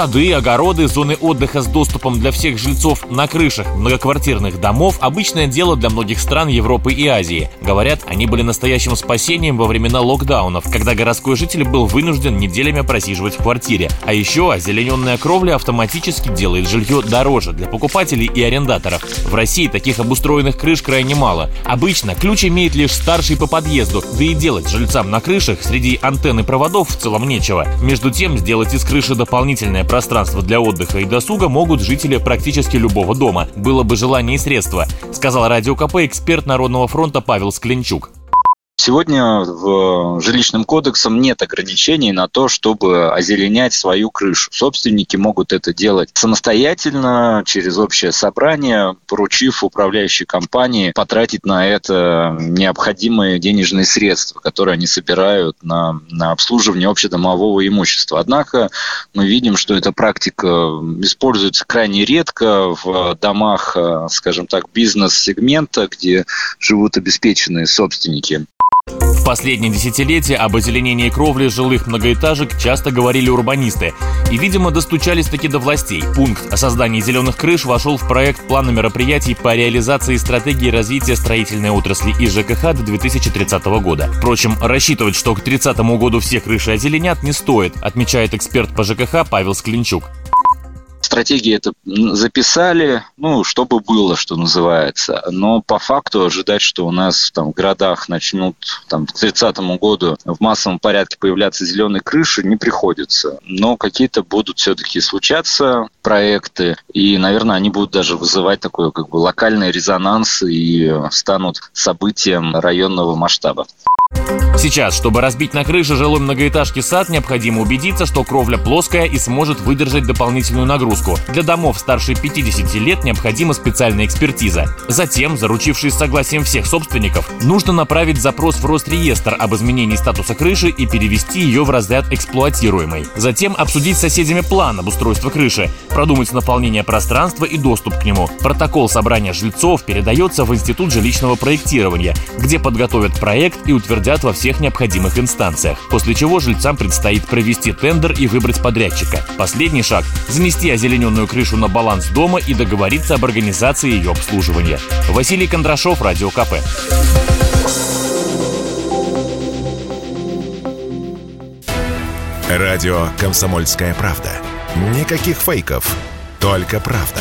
Сады, огороды, зоны отдыха с доступом для всех жильцов на крышах многоквартирных домов – обычное дело для многих стран Европы и Азии. Говорят, они были настоящим спасением во времена локдаунов, когда городской житель был вынужден неделями просиживать в квартире. А еще озелененная кровля автоматически делает жилье дороже для покупателей и арендаторов. В России таких обустроенных крыш крайне мало. Обычно ключ имеет лишь старший по подъезду, да и делать жильцам на крышах среди антенн проводов в целом нечего. Между тем, сделать из крыши дополнительное пространство для отдыха и досуга могут жители практически любого дома. Было бы желание и средства, сказал Радио КП эксперт Народного фронта Павел Скленчук. Сегодня в жилищным кодексом нет ограничений на то, чтобы озеленять свою крышу. Собственники могут это делать самостоятельно, через общее собрание, поручив управляющей компании потратить на это необходимые денежные средства, которые они собирают на, на обслуживание общедомового имущества. Однако мы видим, что эта практика используется крайне редко в домах, скажем так, бизнес-сегмента, где живут обеспеченные собственники. В последние десятилетия об озеленении кровли жилых многоэтажек часто говорили урбанисты. И, видимо, достучались таки до властей. Пункт о создании зеленых крыш вошел в проект плана мероприятий по реализации стратегии развития строительной отрасли и ЖКХ до 2030 года. Впрочем, рассчитывать, что к 30 году все крыши озеленят, не стоит, отмечает эксперт по ЖКХ Павел Склинчук стратегии это записали, ну, чтобы было, что называется. Но по факту ожидать, что у нас там в городах начнут там, к 30 году в массовом порядке появляться зеленые крыши, не приходится. Но какие-то будут все-таки случаться проекты, и, наверное, они будут даже вызывать такой как бы локальный резонанс и станут событием районного масштаба. Сейчас, чтобы разбить на крыше жилой многоэтажки сад, необходимо убедиться, что кровля плоская и сможет выдержать дополнительную нагрузку. Для домов старше 50 лет необходима специальная экспертиза. Затем, заручившись согласием всех собственников, нужно направить запрос в Росреестр об изменении статуса крыши и перевести ее в разряд эксплуатируемой. Затем обсудить с соседями план обустройства крыши, продумать наполнение пространства и доступ к нему. Протокол собрания жильцов передается в Институт жилищного проектирования, где подготовят проект и утвердят во всех необходимых инстанциях, после чего жильцам предстоит провести тендер и выбрать подрядчика. Последний шаг – занести озелененную крышу на баланс дома и договориться об организации ее обслуживания. Василий Кондрашов, Радио КП. Радио «Комсомольская правда». Никаких фейков, только правда.